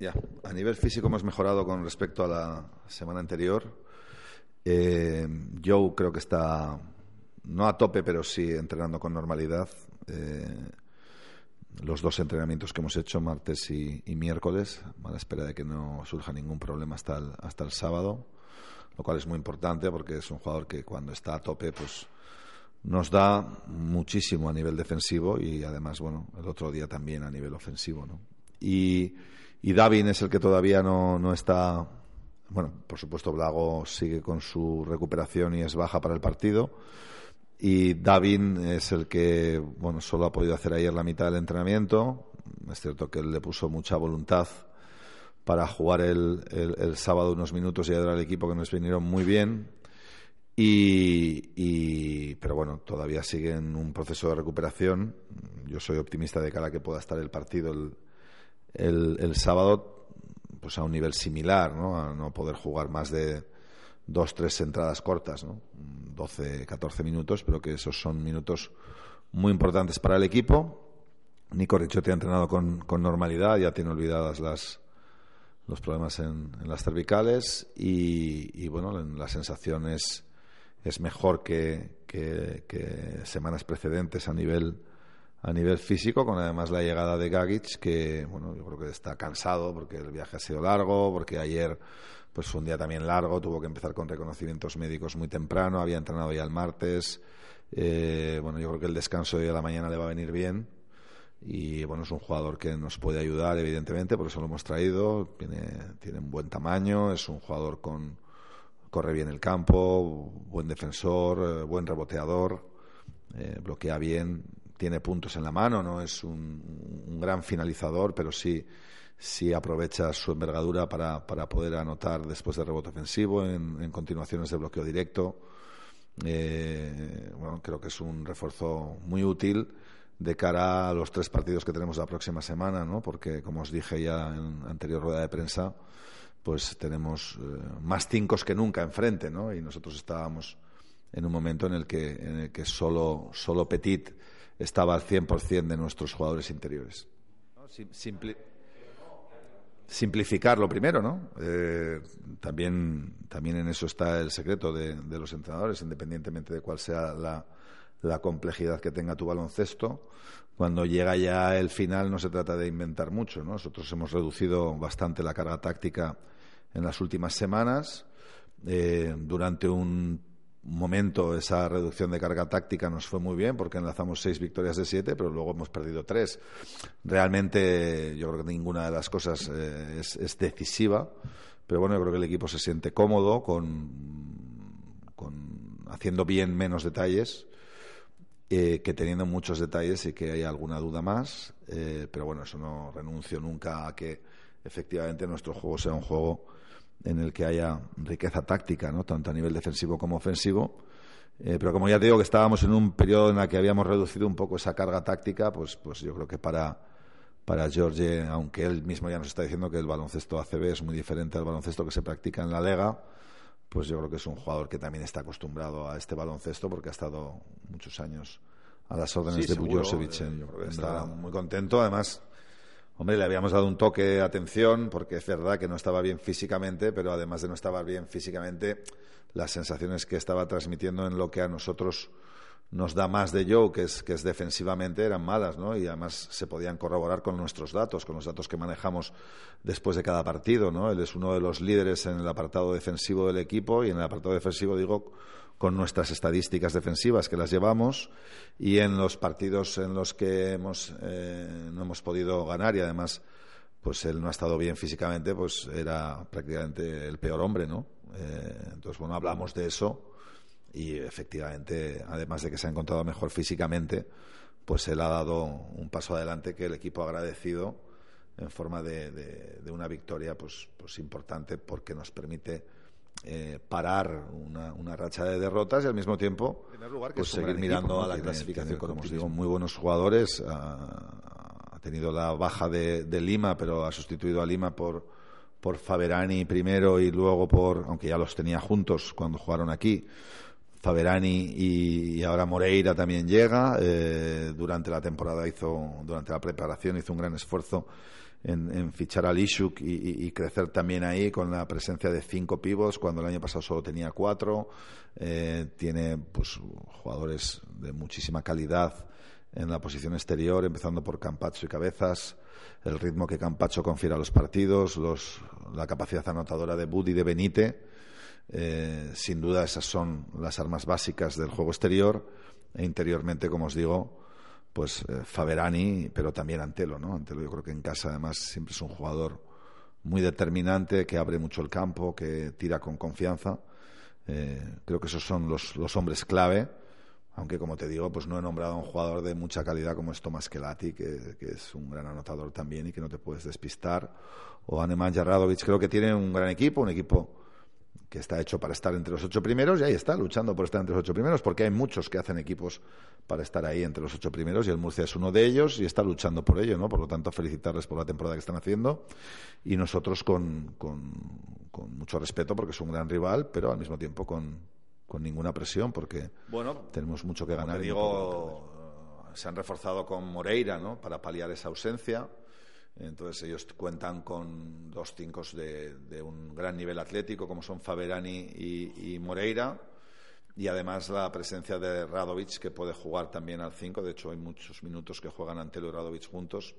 Ya, a nivel físico hemos mejorado con respecto a la semana anterior. Eh, Joe creo que está, no a tope, pero sí entrenando con normalidad. Eh, los dos entrenamientos que hemos hecho, martes y, miércoles, a la espera de que no surja ningún problema hasta el, hasta el sábado, lo cual es muy importante porque es un jugador que cuando está a tope, pues nos da muchísimo a nivel defensivo y además, bueno, el otro día también a nivel ofensivo, ¿no? Y, y Davin es el que todavía no, no está, bueno, por supuesto Blago sigue con su recuperación y es baja para el partido y Davin es el que, bueno, solo ha podido hacer ayer la mitad del entrenamiento. Es cierto que él le puso mucha voluntad para jugar el, el, sábado unos minutos y ayudar al equipo que nos vinieron muy bien. Y, pero bueno, todavía sigue en un proceso de recuperación. Yo soy optimista de cara a que pueda estar el partido el, el, sábado pues a un nivel similar, ¿no? A no poder jugar más de dos, tres entradas cortas, ¿no? 12, 14 minutos, pero que esos son minutos muy importantes para el equipo. Nico Ricciotti ha entrenado con, con normalidad, ya tiene olvidadas las, los problemas en, las cervicales y, bueno, la sensación es, es mejor que, que, semanas precedentes a nivel a nivel físico, con además la llegada de Gagic, que bueno, yo creo que está cansado porque el viaje ha sido largo, porque ayer pues fue un día también largo, tuvo que empezar con reconocimientos médicos muy temprano, había entrenado ya el martes. Eh, bueno, yo creo que el descanso de la mañana le va a venir bien y bueno, es un jugador que nos puede ayudar, evidentemente, por eso lo hemos traído. Tiene, tiene un buen tamaño, es un jugador con. corre bien el campo, buen defensor, eh, buen reboteador, eh, bloquea bien, tiene puntos en la mano, no es un, un gran finalizador, pero sí si aprovecha su envergadura para, para poder anotar después de rebote ofensivo en, continuaciones de bloqueo directo. Eh, bueno, creo que es un refuerzo muy útil de cara a los tres partidos que tenemos la próxima semana, ¿no? Porque, como os dije ya en anterior rueda de prensa, pues tenemos eh, más cinco que nunca enfrente, ¿no? Y nosotros estábamos en un momento en el que, en el que solo, solo Petit estaba al 100% de nuestros jugadores interiores. Simple simplificarlo primero, ¿no? Eh, también, también en eso está el secreto de, los entrenadores, independientemente de cuál sea la, la, complejidad que tenga tu baloncesto. Cuando llega ya el final no se trata de inventar mucho, ¿no? Nosotros hemos reducido bastante la carga táctica en las últimas semanas. Eh, durante un momento esa reducción de carga táctica nos fue muy bien porque enlazamos seis victorias de siete, pero luego hemos perdido tres. Realmente yo creo que ninguna de las cosas eh, es, decisiva, pero bueno, yo creo que el equipo se siente cómodo con, con haciendo bien menos detalles. Eh, que teniendo muchos detalles y que hay alguna duda más, eh, pero bueno, eso no renuncio nunca a que efectivamente nuestro juego sea un juego en el que haya riqueza táctica, ¿no? tanto a nivel defensivo como ofensivo. Eh, pero como ya te digo que estábamos en un periodo en el que habíamos reducido un poco esa carga táctica, pues, pues yo creo que para, para George, aunque él mismo ya nos está diciendo que el baloncesto ACB es muy diferente al baloncesto que se practica en la Lega, pues yo creo que es un jugador que también está acostumbrado a este baloncesto porque ha estado muchos años a las órdenes de Bujosevic. Eh, está muy contento, además Hombre, le habíamos dado un toque de atención porque es verdad que no estaba bien físicamente, pero además de no estar bien físicamente, las sensaciones que estaba transmitiendo en lo que a nosotros nos da más de Joe, que es, que es defensivamente, eran malas, ¿no? Y además se podían corroborar con nuestros datos, con los datos que manejamos después de cada partido, ¿no? Él es uno de los líderes en el apartado defensivo del equipo y en el apartado defensivo, digo, con nuestras estadísticas defensivas que las llevamos y en los partidos en los que hemos, eh, no hemos podido ganar y además pues él no ha estado bien físicamente, pues era prácticamente el peor hombre, ¿no? Eh, entonces, bueno, hablamos de eso y efectivamente, además de que se ha encontrado mejor físicamente, pues él ha dado un paso adelante que el equipo ha agradecido en forma de, de una victoria pues, pues importante porque nos permite eh, parar una, una, racha de derrotas y al mismo tiempo pues seguir mirando a la clasificación. como os digo, muy buenos jugadores. Ha, tenido la baja de, Lima, pero ha sustituido a Lima por, por Faberani primero y luego por, aunque ya los tenía juntos cuando jugaron aquí, Faberani y, ahora Moreira también llega. Eh, durante la temporada hizo, durante la preparación hizo un gran esfuerzo en, fichar a Lishuk y, crecer también ahí con la presencia de cinco pivos cuando el año pasado solo tenía cuatro. Eh, tiene pues jugadores de muchísima calidad en la posición exterior, empezando por Campacho y Cabezas, el ritmo que Campacho confiere a los partidos, los, la capacidad anotadora de Budi de Benite. Eh, sin duda esas son las armas básicas del juego exterior e interiormente, como os digo, pues eh, Faberani, pero también Antelo, ¿no? Antelo yo creo que en casa además siempre es un jugador muy determinante, que abre mucho el campo, que tira con confianza. Eh, creo que esos son los, los, hombres clave, aunque como te digo, pues no he nombrado a un jugador de mucha calidad como es Tomás Kelati, que, que es un gran anotador también y que no te puedes despistar, o Aneman Jarradovic, creo que tiene un gran equipo, un equipo que está hecho para estar entre los ocho primeros y ahí está, luchando por estar entre los ocho primeros, porque hay muchos que hacen equipos para estar ahí entre los ocho primeros y el Murcia es uno de ellos y está luchando por ello, ¿no? Por lo tanto, felicitarles por la temporada que están haciendo y nosotros con, con, mucho respeto porque es un gran rival, pero al mismo tiempo con, con ninguna presión porque bueno, tenemos mucho que ganar. digo, se han reforzado con Moreira, ¿no? Para paliar esa ausencia entonces ellos cuentan con dos cinco de, un gran nivel atlético como son Faberani y, Moreira y además la presencia de Radovic que puede jugar también al 5. De hecho hay muchos minutos que juegan Antelo y Radovic juntos.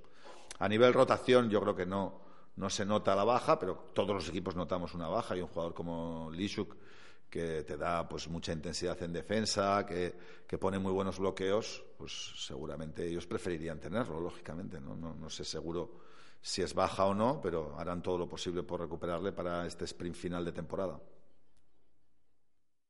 A nivel rotación yo creo que no, no se nota la baja, pero todos los equipos notamos una baja y un jugador como Lishuk que te da pues mucha intensidad en defensa, que, que, pone muy buenos bloqueos, pues seguramente ellos preferirían tenerlo, lógicamente. No, no, no sé seguro si es baja o no, pero harán todo lo posible por recuperarle para este sprint final de temporada.